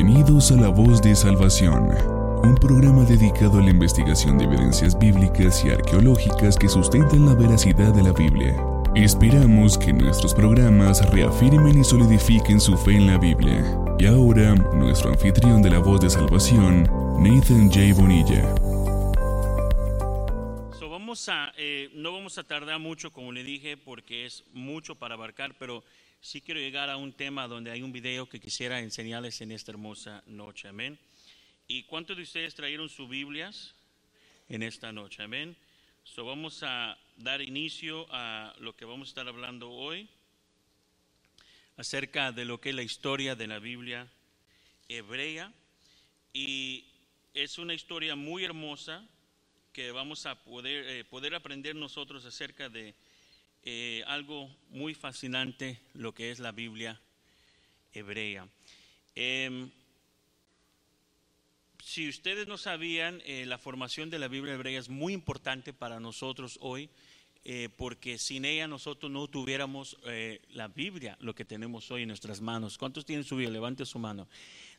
Bienvenidos a La Voz de Salvación, un programa dedicado a la investigación de evidencias bíblicas y arqueológicas que sustentan la veracidad de la Biblia. Esperamos que nuestros programas reafirmen y solidifiquen su fe en la Biblia. Y ahora, nuestro anfitrión de La Voz de Salvación, Nathan J. Bonilla. vamos a, eh, no vamos a tardar mucho, como le dije, porque es mucho para abarcar, pero sí quiero llegar a un tema donde hay un video que quisiera enseñarles en esta hermosa noche. Amén. ¿Y cuántos de ustedes trajeron sus Biblias en esta noche? Amén. So vamos a dar inicio a lo que vamos a estar hablando hoy acerca de lo que es la historia de la Biblia hebrea. Y es una historia muy hermosa que vamos a poder, eh, poder aprender nosotros acerca de eh, algo muy fascinante, lo que es la Biblia hebrea. Em, si ustedes no sabían, eh, la formación de la Biblia hebrea es muy importante para nosotros hoy, eh, porque sin ella nosotros no tuviéramos la Biblia, lo que tenemos hoy en nuestras manos. ¿Cuántos tienen su Biblia? Levante su mano.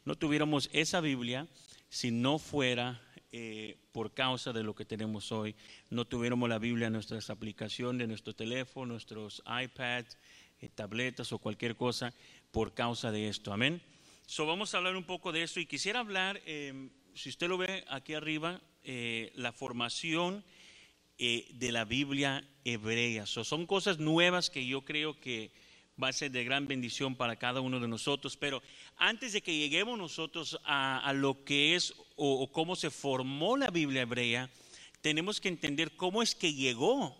No tuviéramos esa Biblia si no fuera eh, por causa de lo que tenemos hoy. No tuviéramos la Biblia en nuestras aplicaciones, en nuestro teléfono, nuestros iPads, eh, tabletas o cualquier cosa por causa de esto. Amén. So, vamos a hablar un poco de eso y quisiera hablar, em, si usted lo ve aquí arriba, eh, la formación de la Biblia hebrea. son cosas nuevas que yo creo que va a ser de gran bendición para cada uno de nosotros. Pero antes de que lleguemos nosotros a, lo que es o, cómo se formó la Biblia hebrea, tenemos que entender cómo es que llegó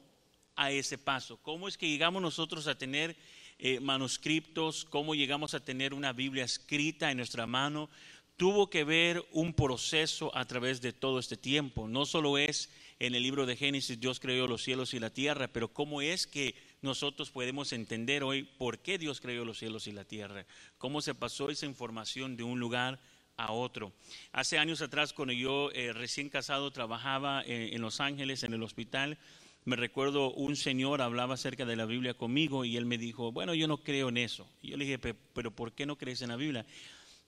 a ese paso, cómo es que llegamos nosotros a tener eh, manuscritos, cómo llegamos a tener una Biblia escrita en nuestra mano. Tuvo que ver un proceso a través de todo este tiempo. No solo es en el libro de Génesis, Dios creó los cielos y la tierra, pero cómo es que nosotros podemos entender hoy por qué Dios creó los cielos y la tierra, cómo se pasó esa información de un lugar a otro. Hace años atrás, cuando yo eh, recién casado trabajaba eh, en Los Ángeles, en el hospital, me recuerdo un señor hablaba acerca de la Biblia conmigo y él me dijo, bueno, yo no creo en eso. Yo le dije, pero ¿por qué no crees en la Biblia?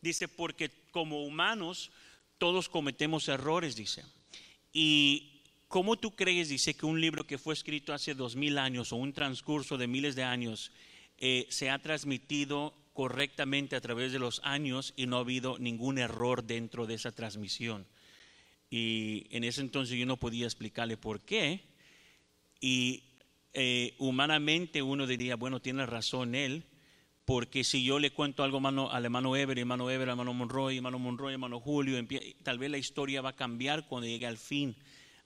Dice, porque como humanos todos cometemos errores, dice. Y ¿Cómo tú crees, dice, que un libro que fue escrito hace dos mil años o un transcurso de miles de años eh, se ha transmitido correctamente a través de los años y no ha habido ningún error dentro de esa transmisión? Y en ese entonces yo no podía explicarle por qué. Y eh, humanamente uno diría, bueno, tiene razón él, porque si yo le cuento algo al hermano Ever, hermano Ever, hermano Monroy, hermano Monroy, hermano Julio, tal vez la historia va a cambiar cuando llegue al fin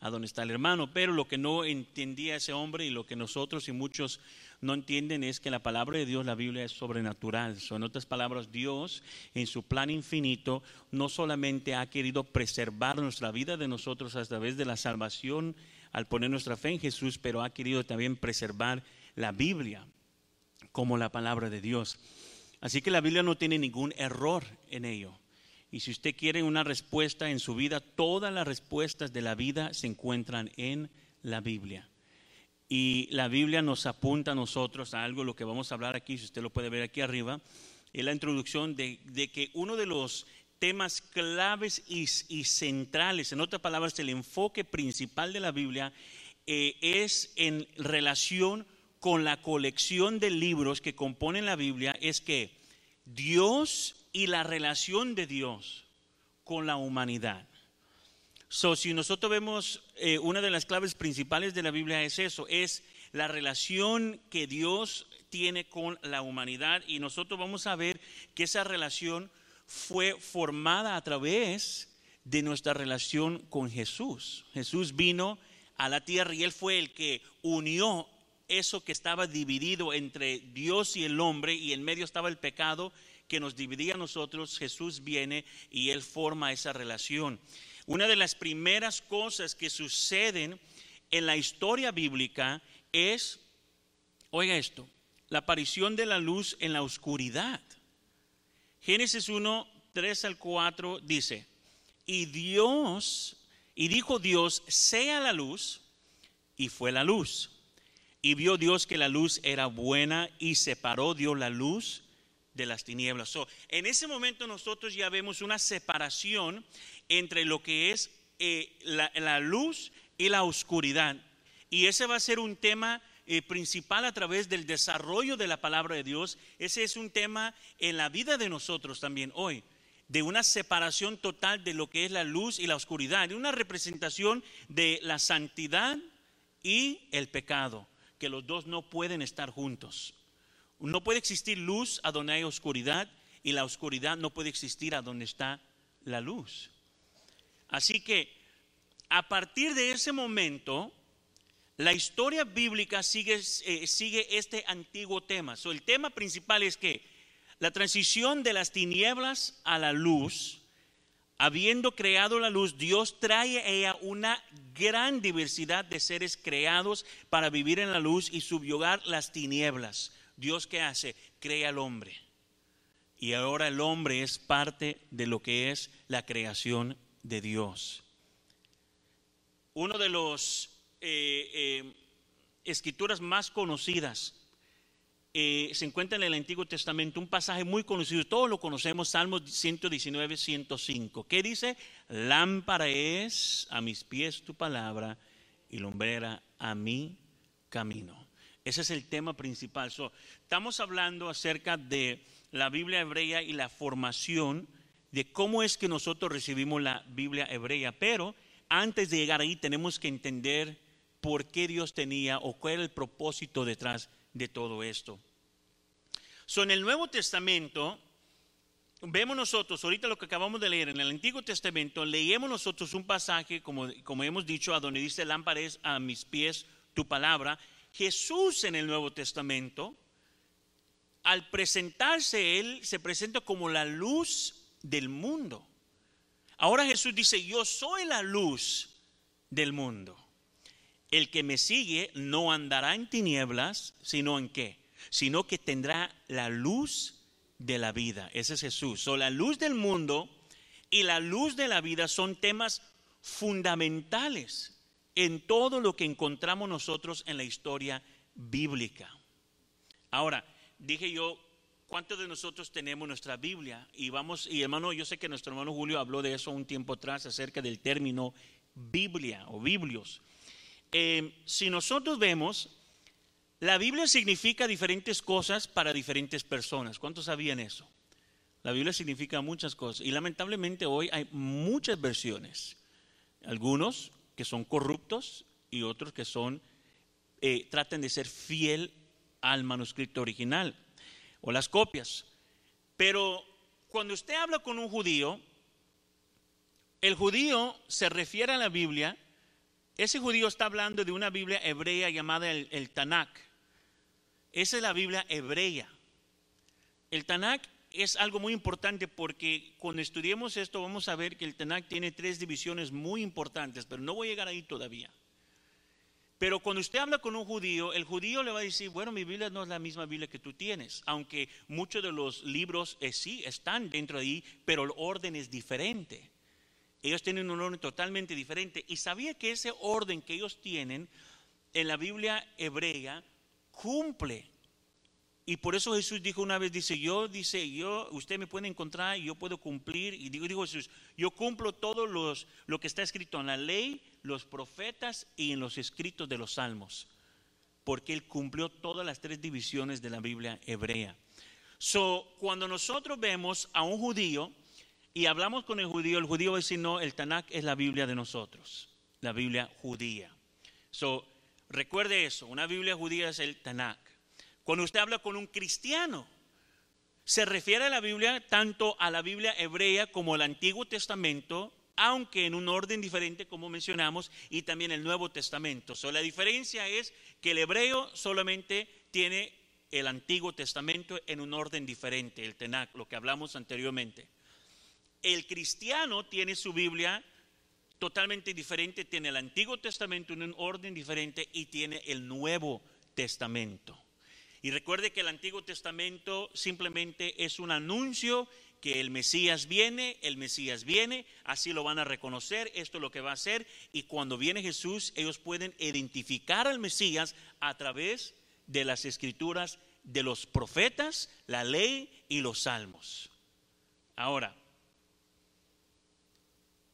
a donde está el hermano. Pero lo que no entendía ese hombre y lo que nosotros y muchos no entienden es que la palabra de Dios, la Biblia, es sobrenatural. Son otras palabras, Dios en su plan infinito no solamente ha querido preservar nuestra vida de nosotros a través de la salvación al poner nuestra fe en Jesús, pero ha querido también preservar la Biblia como la palabra de Dios. Así que la Biblia no tiene ningún error en ello. Y si usted quiere una respuesta en su vida, todas las respuestas de la vida se encuentran en la Biblia. Y la Biblia nos apunta a nosotros a algo, lo que vamos a hablar aquí, si usted lo puede ver aquí arriba, es la introducción de, que uno de los temas claves y, centrales, en otras palabras, el enfoque principal de la Biblia eh, es en relación con la colección de libros que componen la Biblia, es que Dios y la relación de Dios con la humanidad. So, si nosotros vemos eh, una de las claves principales de la Biblia es eso, es la relación que Dios tiene con la humanidad y nosotros vamos a ver que esa relación fue formada a través de nuestra relación con Jesús. Jesús vino a la tierra y él fue el que unió eso que estaba dividido entre Dios y el hombre y en medio estaba el pecado que nos dividía a nosotros, Jesús viene y Él forma esa relación. Una de las primeras cosas que suceden en la historia bíblica es, oiga esto, la aparición de la luz en la oscuridad. Génesis 1, 3 al 4 dice, y Dios, y dijo Dios, sea la luz, y fue la luz. Y vio Dios que la luz era buena y separó Dios la luz de las tinieblas. en ese momento nosotros ya vemos una separación entre lo que es eh, la, luz y la oscuridad. Y ese va a ser un tema eh, principal a través del desarrollo de la palabra de Dios. Ese es un tema en la vida de nosotros también hoy, de una separación total de lo que es la luz y la oscuridad, de una representación de la santidad y el pecado, que los dos no pueden estar juntos. No puede existir luz a donde hay oscuridad y la oscuridad no puede existir a donde está la luz. Así que a partir de ese momento, la historia bíblica sigue, eh, sigue este antiguo tema. el tema principal es que la transición de las tinieblas a la luz, habiendo creado la luz, Dios trae a ella una gran diversidad de seres creados para vivir en la luz y subyugar las tinieblas. Dios qué hace? Crea al hombre. Y ahora el hombre es parte de lo que es la creación de Dios. Uno de los eh, eh, escrituras más conocidas eh, se encuentra en el Antiguo Testamento un pasaje muy conocido, todos lo conocemos, Salmos 119, 105. ¿Qué dice? Lámpara es a mis pies tu palabra y lumbrera a mi camino. Ese es el tema principal. estamos hablando acerca de la Biblia hebrea y la formación de cómo es que nosotros recibimos la Biblia hebrea. Pero antes de llegar ahí tenemos que entender por qué Dios tenía o cuál era el propósito detrás de todo esto. So, en el Nuevo Testamento, vemos nosotros, ahorita lo que acabamos de leer en el Antiguo Testamento, leemos nosotros un pasaje, como, como hemos dicho, a donde dice, lámpara es a mis pies tu palabra, Jesús en el Nuevo Testamento, al presentarse Él, se presenta como la luz del mundo. Ahora Jesús dice, yo soy la luz del mundo. El que me sigue no andará en tinieblas, sino en qué? Sino que tendrá la luz de la vida. Ese es Jesús. O la luz del mundo y la luz de la vida son temas fundamentales en todo lo que encontramos nosotros en la historia bíblica. Ahora, dije yo, ¿cuántos de nosotros tenemos nuestra Biblia? Y vamos, y hermano, yo sé que nuestro hermano Julio habló de eso un tiempo atrás acerca del término Biblia o Biblios. Eh, si nosotros vemos, la Biblia significa diferentes cosas para diferentes personas. ¿Cuántos sabían eso? La Biblia significa muchas cosas y lamentablemente hoy hay muchas versiones. Algunos que son corruptos y otros que son, eh, traten de ser fiel al manuscrito original o las copias. Pero cuando usted habla con un judío, el judío se refiere a la Biblia, ese judío está hablando de una Biblia hebrea llamada el, el Tanakh. Esa es la Biblia hebrea. El Tanakh es algo muy importante porque cuando estudiemos esto vamos a ver que el Tanakh tiene tres divisiones muy importantes, pero no voy a llegar ahí todavía. Pero cuando usted habla con un judío, el judío le va a decir, bueno, mi Biblia no es la misma Biblia que tú tienes, aunque muchos de los libros eh, sí están dentro de ahí, pero el orden es diferente. Ellos tienen un orden totalmente diferente. Y sabía que ese orden que ellos tienen en la Biblia hebrea cumple y por eso Jesús dijo una vez, dice, yo, dice, yo, usted me puede encontrar y yo puedo cumplir. Y digo, Jesús, yo cumplo todo los, lo que está escrito en la ley, los profetas y en los escritos de los salmos. Porque Él cumplió todas las tres divisiones de la Biblia hebrea. So, cuando nosotros vemos a un judío y hablamos con el judío, el judío va a decir, no, el Tanakh es la Biblia de nosotros, la Biblia judía. So, recuerde eso, una Biblia judía es el Tanakh. Cuando usted habla con un cristiano, se refiere a la Biblia tanto a la Biblia hebrea como al Antiguo Testamento, aunque en un orden diferente, como mencionamos, y también el Nuevo Testamento. la diferencia es que el hebreo solamente tiene el Antiguo Testamento en un orden diferente, el Tenach, lo que hablamos anteriormente. El cristiano tiene su Biblia totalmente diferente, tiene el Antiguo Testamento en un orden diferente y tiene el Nuevo Testamento. Y recuerde que el Antiguo Testamento simplemente es un anuncio que el Mesías viene, el Mesías viene, así lo van a reconocer, esto es lo que va a hacer. Y cuando viene Jesús, ellos pueden identificar al Mesías a través de las escrituras de los profetas, la ley y los salmos. Ahora,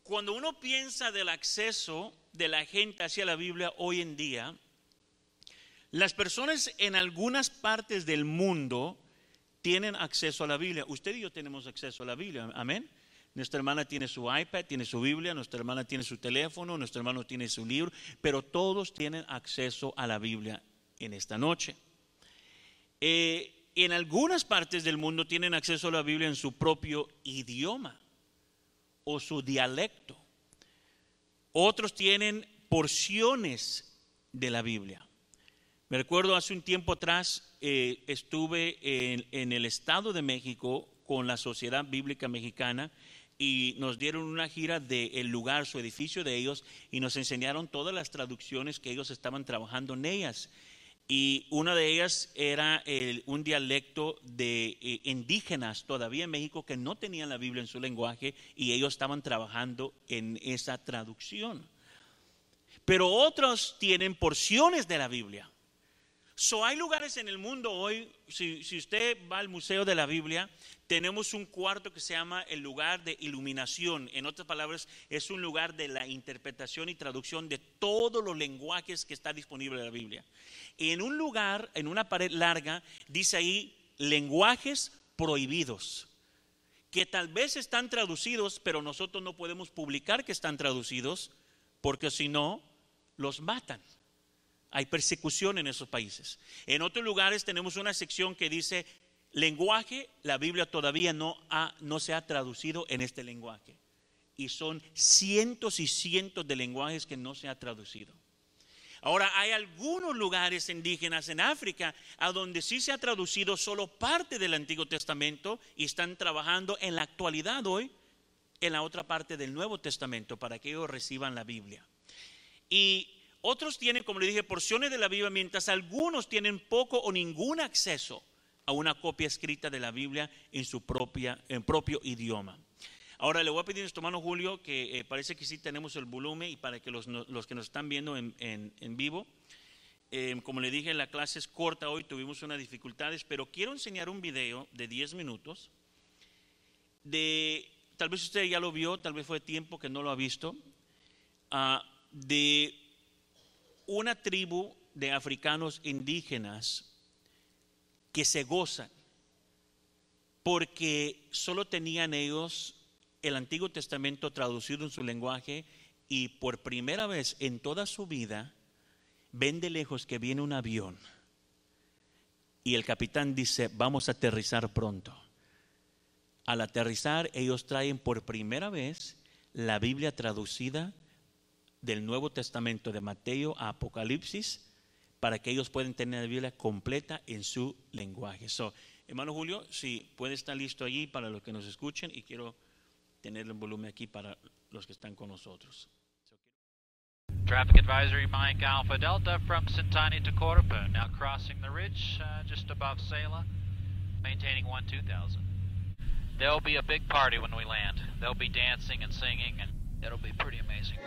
cuando uno piensa del acceso de la gente hacia la Biblia hoy en día, las personas en algunas partes del mundo tienen acceso a la Biblia. Usted y yo tenemos acceso a la Biblia, amén. Nuestra hermana tiene su iPad, tiene su Biblia, nuestra hermana tiene su teléfono, nuestro hermano tiene su libro, pero todos tienen acceso a la Biblia en esta noche. Eh, en algunas partes del mundo tienen acceso a la Biblia en su propio idioma o su dialecto. Otros tienen porciones de la Biblia. Me recuerdo hace un tiempo atrás eh, estuve en, el Estado de México con la Sociedad Bíblica Mexicana y nos dieron una gira del lugar, su edificio de ellos, y nos enseñaron todas las traducciones que ellos estaban trabajando en ellas. Y una de ellas era un dialecto de eh, indígenas todavía en México que no tenían la Biblia en su lenguaje y ellos estaban trabajando en esa traducción. Pero otros tienen porciones de la Biblia. So, hay lugares en el mundo hoy, si, usted va al Museo de la Biblia, tenemos un cuarto que se llama el lugar de iluminación. En otras palabras, es un lugar de la interpretación y traducción de todos los lenguajes que está disponible en la Biblia. Y en un lugar, en una pared larga, dice ahí lenguajes prohibidos, que tal vez están traducidos, pero nosotros no podemos publicar que están traducidos, porque si no, los matan. Hay persecución en esos países. En otros lugares tenemos una sección que dice lenguaje, la Biblia todavía no, no se ha traducido en este lenguaje. Y son cientos y cientos de lenguajes que no se ha traducido. Ahora, hay algunos lugares indígenas en África a donde sí se ha traducido solo parte del Antiguo Testamento y están trabajando en la actualidad hoy en la otra parte del Nuevo Testamento para que ellos reciban la Biblia. Y otros tienen, como le dije, porciones de la Biblia, mientras algunos tienen poco o ningún acceso a una copia escrita de la Biblia en su propia, en propio idioma. Ahora le voy a pedir a nuestro hermano Julio que eh, parece que sí tenemos el volumen y para que los, que nos están viendo en, vivo, eh, como le dije, la clase es corta hoy, tuvimos unas dificultades, pero quiero enseñar un video de 10 minutos de, tal vez usted ya lo vio, tal vez fue tiempo que no lo ha visto, ah, de una tribu de africanos indígenas que se gozan porque solo tenían ellos el Antiguo Testamento traducido en su lenguaje y por primera vez en toda su vida ven de lejos que viene un avión y el capitán dice, vamos a aterrizar pronto. Al aterrizar ellos traen por primera vez la Biblia traducida del Nuevo Testamento de Mateo a Apocalipsis para que ellos puedan tener la Biblia completa en su lenguaje. So, hermano Julio, si puede estar listo allí para los que nos escuchen y quiero tener el volumen aquí para los que están con nosotros. Traffic advisory, Mike Alpha Delta from Sintani to Corupa, now crossing the ridge uh, just above Sela, maintaining 1 2000. There'll be a big party when we land. There'll be dancing and singing and It'll be pretty amazing.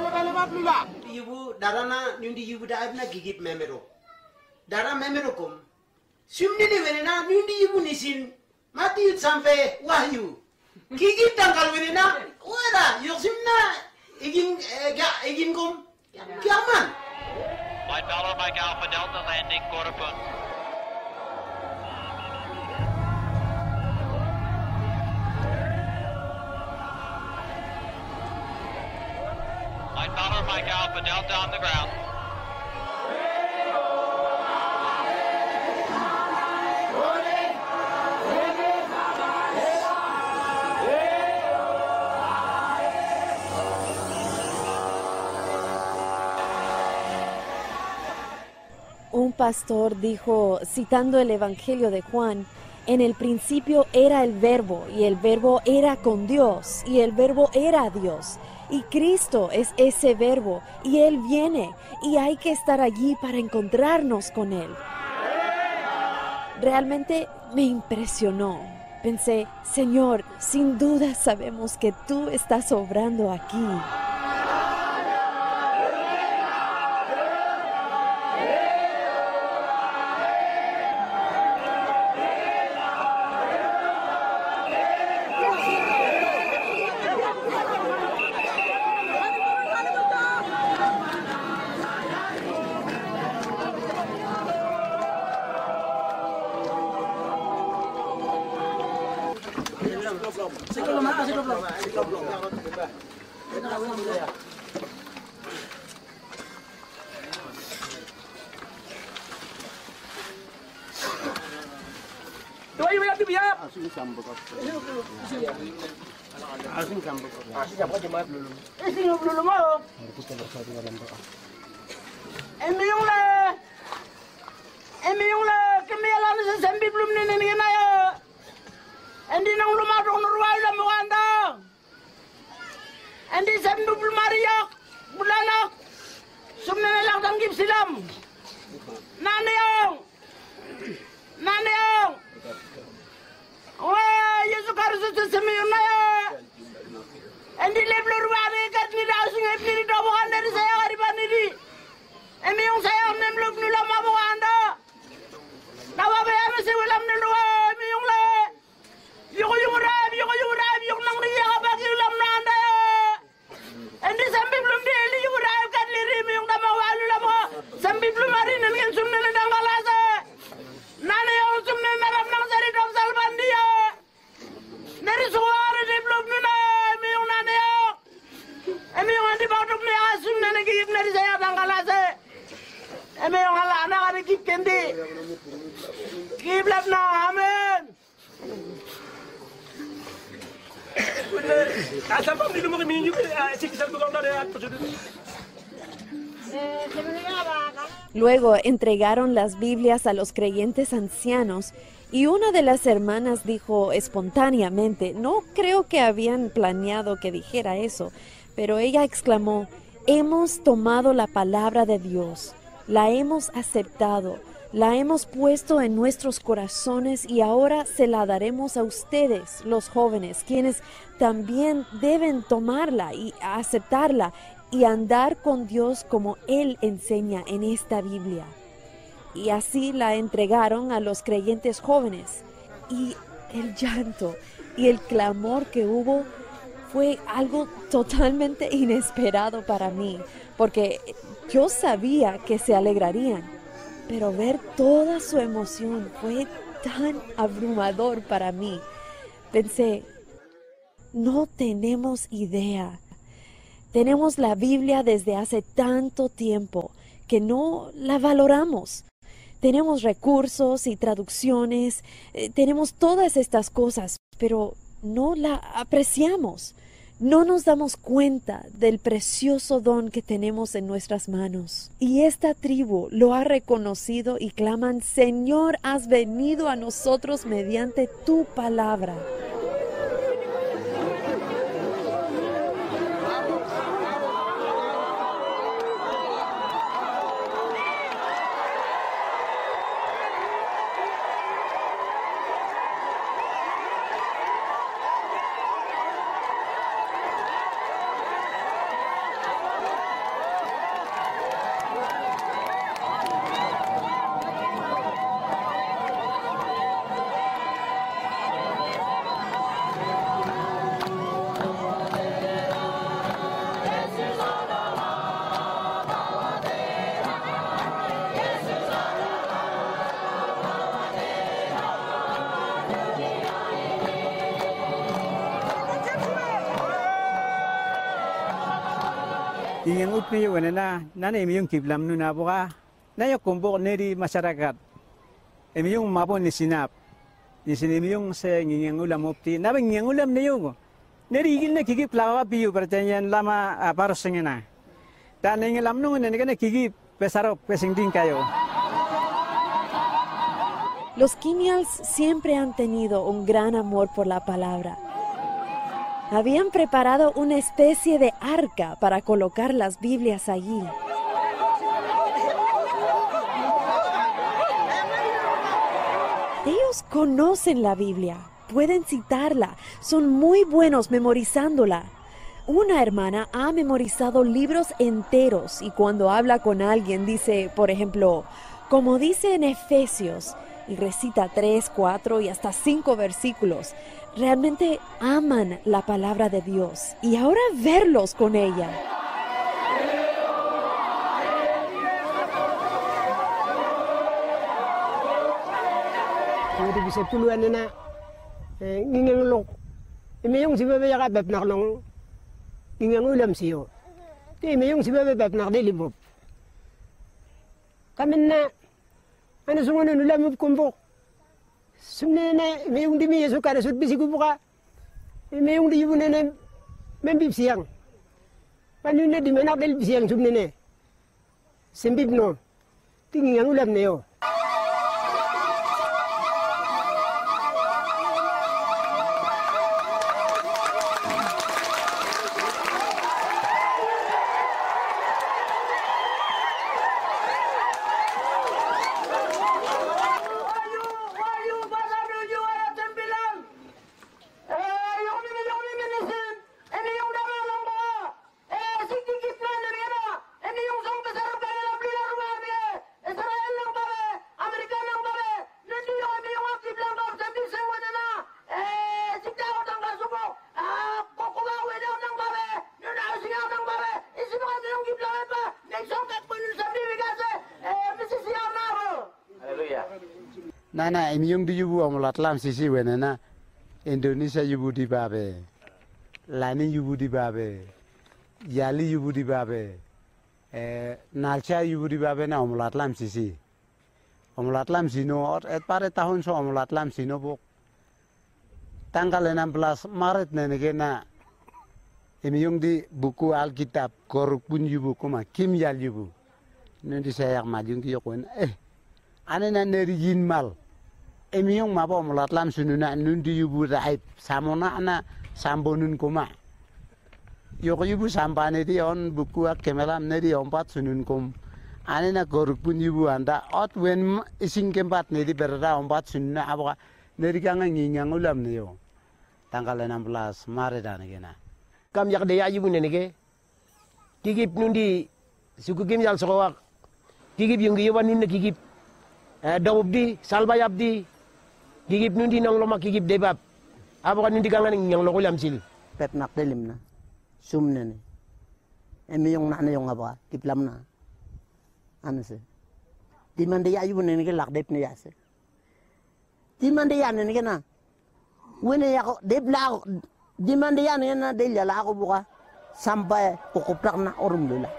lalebabnula yubu darana nundi yubu daabna gigit memero dara memero kom sumnini wenena nundi yubu nisin matiyut sampe wahyu gigit tangkal wenena wera yoksimna igin igin kom kiaman Light Alpha Delta landing quarter foot. Mike Alpha, Delta on the ground. Un pastor dijo, citando el Evangelio de Juan, en el principio era el verbo y el verbo era con Dios y el verbo era Dios. Y Cristo es ese verbo y Él viene y hay que estar allí para encontrarnos con Él. Realmente me impresionó. Pensé, Señor, sin duda sabemos que tú estás obrando aquí. Kip lap na, amen. Asal ni lumang minyo si kisal ko na at Luego entregaron las Biblias a los creyentes ancianos y una de las hermanas dijo espontáneamente, no creo que habían planeado que dijera eso, pero ella exclamó, hemos tomado la palabra de Dios, la hemos aceptado, la hemos puesto en nuestros corazones y ahora se la daremos a ustedes, los jóvenes, quienes también deben tomarla y aceptarla y andar con Dios como Él enseña en esta Biblia. Y así la entregaron a los creyentes jóvenes. Y el llanto y el clamor que hubo fue algo totalmente inesperado para mí, porque yo sabía que se alegrarían, pero ver toda su emoción fue tan abrumador para mí. Pensé, no tenemos idea. Tenemos la Biblia desde hace tanto tiempo que no la valoramos. Tenemos recursos y traducciones, eh, tenemos todas estas cosas, pero no la apreciamos. No nos damos cuenta del precioso don que tenemos en nuestras manos. Y esta tribu lo ha reconocido y claman, Señor, has venido a nosotros mediante tu palabra. Ingin utni wenena nana emiyong kiblam nuna boka na yo kumbok neri masyarakat emiyong mapon ni sinap ni sinemiyong se ngingeng ulam upti na bang ngingeng ulam na yung neri igil na kikip lawa piyo pertanyaan lama paros sengena. Dan ingin lam nungun ni kana kikip pesarok pesing ding kayo. Los Kimials siempre han tenido un gran amor por la palabra. Habían preparado una especie de arca para colocar las Biblias allí. Ellos conocen la Biblia, pueden citarla, son muy buenos memorizándola. Una hermana ha memorizado libros enteros y cuando habla con alguien dice, por ejemplo, como dice en Efesios, y recita tres, cuatro y hasta cinco versículos, realmente aman la palabra de Dios y ahora verlos con ella. sumnene me undi mi yesu kare sut bisiku buka me undi yubu ne mem bib siang panu ne di menak del bisiang sumnene sembib no. Tingi ngangulam neo emi yung di yubu amulat lam sisi wene na indonesia yubu di babe. Lani yubu di babe. Yali yubu di babe. Eh, nalcha yubu di babe na amulat lam sisi. Amulat lam sino et pare tahun so amulat lam sino bok tanggal 16 Maret nene ke na emi yung di buku alkitab koruk pun yubu kuma kim yal yubu. Nanti saya yang maju ki eh ane na neri yin mal emi yung mabo mulat lam sununa nun di yubu raib samona ana sambonun kuma yoko yubu sampane di on buku ak kemelam neri ompat sunun kum. Ane na goruk pun yubu anda ot wen ising kempat neri berda ompat sununa aboka neri kanga ngingang ulam ne yo. Tanggal 16 Maret ane kena kam yak de ya yibu nene ke kigip nundi suku kim yal sokowak. Kigip yung giyawan nunna kigip eh, dawub di gigip nundi nang loma gigip debab abukan nundi kangan yang loko lam sil pep nak delim na sum na ni emi yung na na yung abuka kiplam na ano si di man dia ayu na nige lak dep na yase di man dia na nige na wene yako dep la ako di man dia na na delia la ako buka sampai kukuplak na orum lula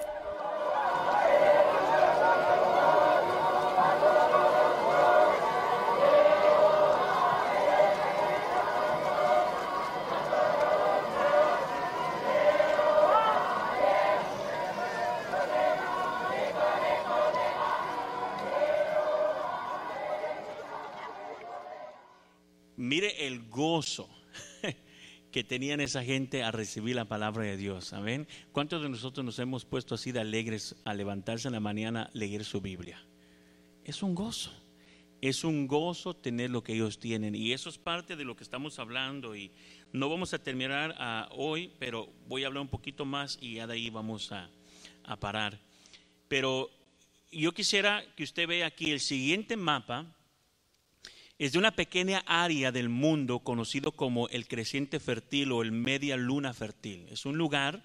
que tenían esa gente a recibir la palabra de Dios. Amén. ¿Cuántos de nosotros nos hemos puesto así de alegres a levantarse en la mañana a leer su Biblia? Es un gozo. Es un gozo tener lo que ellos tienen. Y eso es parte de lo que estamos hablando. Y no vamos a terminar ah, hoy, pero voy a hablar un poquito más y ya de ahí vamos a parar. Pero yo quisiera que usted vea aquí el siguiente mapa es de una pequeña área del mundo conocido como el creciente fértil o el media luna fértil. Es un lugar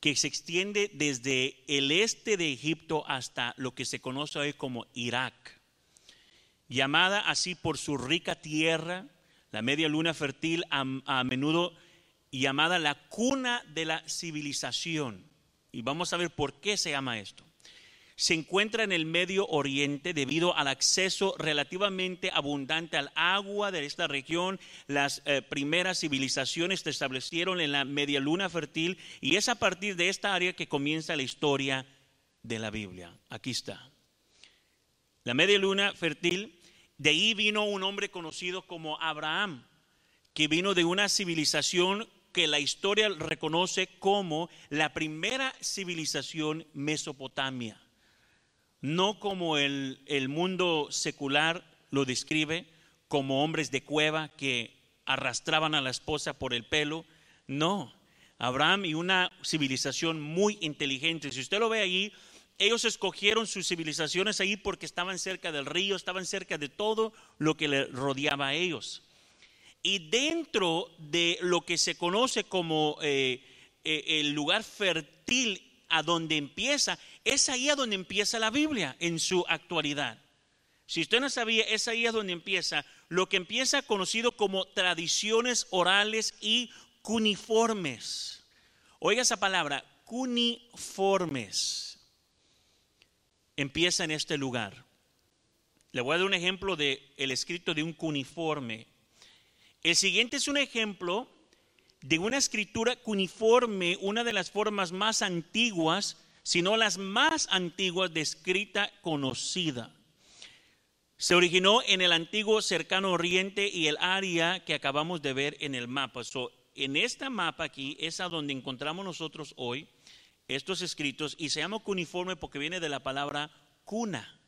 que se extiende desde el este de Egipto hasta lo que se conoce hoy como Irak. Llamada así por su rica tierra, la media luna fértil a, a menudo llamada la cuna de la civilización. Y vamos a ver por qué se llama esto se encuentra en el Medio Oriente debido al acceso relativamente abundante al agua de esta región. Las eh, primeras civilizaciones se establecieron en la media luna fértil y es a partir de esta área que comienza la historia de la Biblia. Aquí está. La media luna fértil De ahí vino un hombre conocido como Abraham, que vino de una civilización que la historia reconoce como la primera civilización mesopotamia, no como el, el mundo secular lo describe, como hombres de cueva que arrastraban a la esposa por el pelo, no, Abraham y una civilización muy inteligente. Si usted lo ve ahí, ellos escogieron sus civilizaciones ahí porque estaban cerca del río, estaban cerca de todo lo que le rodeaba a ellos. Y dentro de lo que se conoce como eh, eh, el lugar fértil a donde empieza, es ahí a donde empieza la Biblia en su actualidad. Si usted no sabía, es ahí a donde empieza lo que empieza conocido como tradiciones orales y cuniformes. Oiga esa palabra, cuniformes. Empieza en este lugar. Le voy a dar un ejemplo de el escrito de un cuniforme. El siguiente es un ejemplo de una escritura cuniforme, una de las formas más antiguas, si no las más antiguas de escrita conocida. Se originó en el antiguo cercano oriente y el área que acabamos de ver en el mapa en esta mapa aquí es a donde encontramos nosotros hoy estos escritos y se llama cuniforme porque viene de la palabra cuna.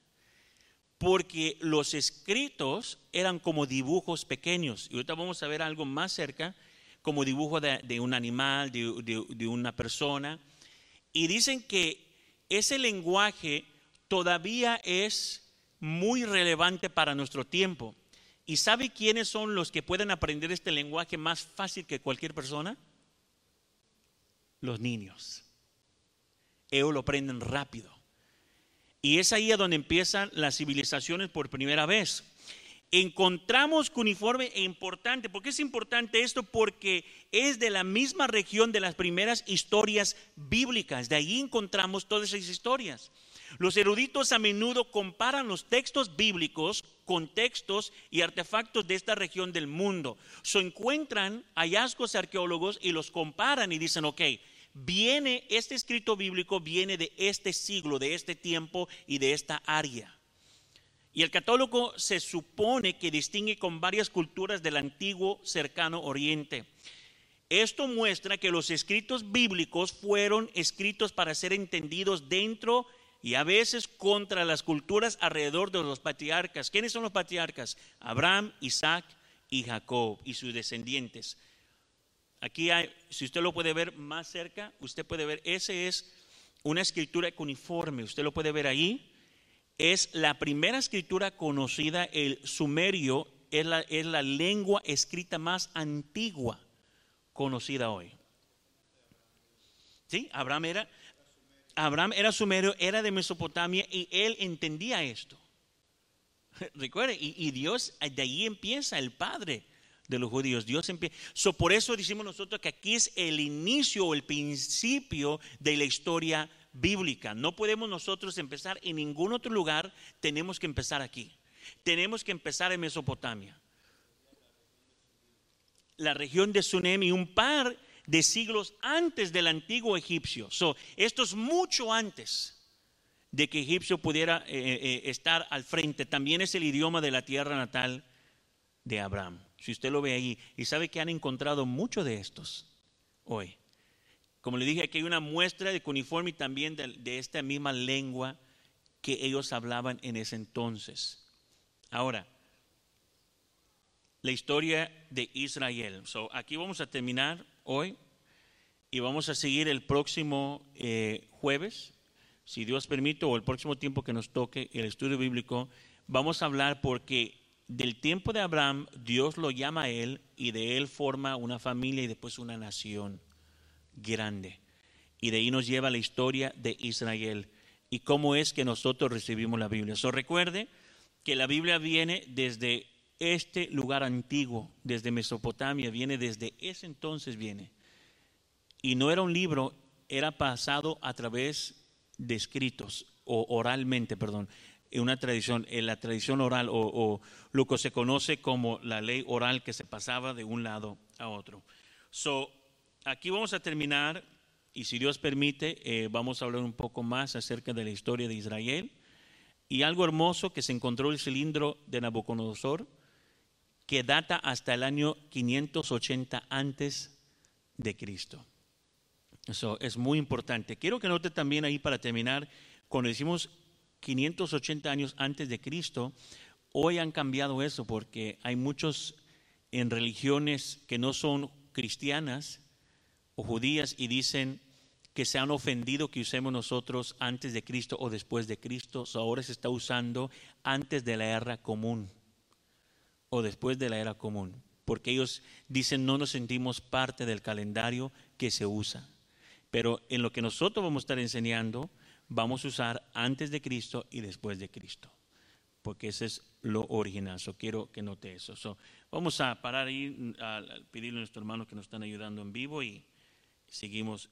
Porque los escritos eran como dibujos pequeños. Y ahorita vamos a ver algo más cerca, como dibujo de, un animal, de, una persona. Y dicen que ese lenguaje todavía es muy relevante para nuestro tiempo. ¿Y sabe quiénes son los que pueden aprender este lenguaje más fácil que cualquier persona? Los niños. Ellos lo aprenden rápido. Y es ahí a donde empiezan las civilizaciones por primera vez. Encontramos cuniforme e importante. ¿Por qué es importante esto? Porque es de la misma región de las primeras historias bíblicas. De ahí encontramos todas esas historias. Los eruditos a menudo comparan los textos bíblicos con textos y artefactos de esta región del mundo. Se encuentran hallazgos arqueólogos y los comparan y dicen, ok, viene, este escrito bíblico viene de este siglo, de este tiempo y de esta área. Y el católogo se supone que distingue con varias culturas del antiguo cercano oriente. Esto muestra que los escritos bíblicos fueron escritos para ser entendidos dentro y a veces contra las culturas alrededor de los patriarcas. ¿Quiénes son los patriarcas? Abraham, Isaac y Jacob y sus descendientes. Aquí hay, si usted lo puede ver más cerca, usted puede ver, ese es una escritura cuniforme, usted lo puede ver ahí. Es la primera escritura conocida, el sumerio es la, es la lengua escrita más antigua conocida hoy. ¿Sí? Abraham era, Abraham era sumerio, era de Mesopotamia y él entendía esto. Recuerde, y, Dios, de ahí empieza el padre de los judíos. Dios empieza. por eso decimos nosotros que aquí es el inicio o el principio de la historia bíblica. No podemos nosotros empezar en ningún otro lugar, tenemos que empezar aquí. Tenemos que empezar en Mesopotamia. La región de Sunem y un par de siglos antes del antiguo egipcio. esto es mucho antes de que Egipcio pudiera eh, eh, eh, estar al frente. También es el idioma de la tierra natal de Abraham. Si usted lo ve ahí, y sabe que han encontrado muchos de estos hoy. Como le dije, aquí hay una muestra de cuniforme y también de, esta misma lengua que ellos hablaban en ese entonces. Ahora, la historia de Israel. So, aquí vamos a terminar hoy y vamos a seguir el próximo eh, jueves, si Dios permite, o el próximo tiempo que nos toque el estudio bíblico. Vamos a hablar porque del tiempo de Abraham Dios lo llama a él y de él forma una familia y después una nación grande. Y de ahí nos lleva la historia de Israel y cómo es que nosotros recibimos la Biblia. So, recuerde que la Biblia viene desde este lugar antiguo, desde Mesopotamia, viene desde ese entonces viene. Y no era un libro, era pasado a través de escritos, o oralmente, perdón, en una tradición, en la tradición oral, o, lo que se conoce como la ley oral que se pasaba de un lado a otro. So, aquí vamos a terminar, y si Dios permite, eh, vamos a hablar un poco más acerca de la historia de Israel Y algo hermoso que se encontró el cilindro de Nabucodonosor, que data hasta el año 580 antes de Cristo. Eso es muy importante. Quiero que note también ahí para terminar, cuando decimos 580 años antes de Cristo, hoy han cambiado eso porque hay muchos en religiones que no son cristianas o judías y dicen que se han ofendido que usemos nosotros antes de Cristo o después de Cristo. So, ahora se está usando antes de la era común o después de la era común, porque ellos dicen no nos sentimos parte del calendario que se usa. Pero en lo que nosotros vamos a estar enseñando, vamos a usar antes de Cristo y después de Cristo, porque ese es lo original. So, quiero que note eso. So, vamos a parar ahí, a, pedirle a nuestros hermanos que nos están ayudando en vivo y seguimos.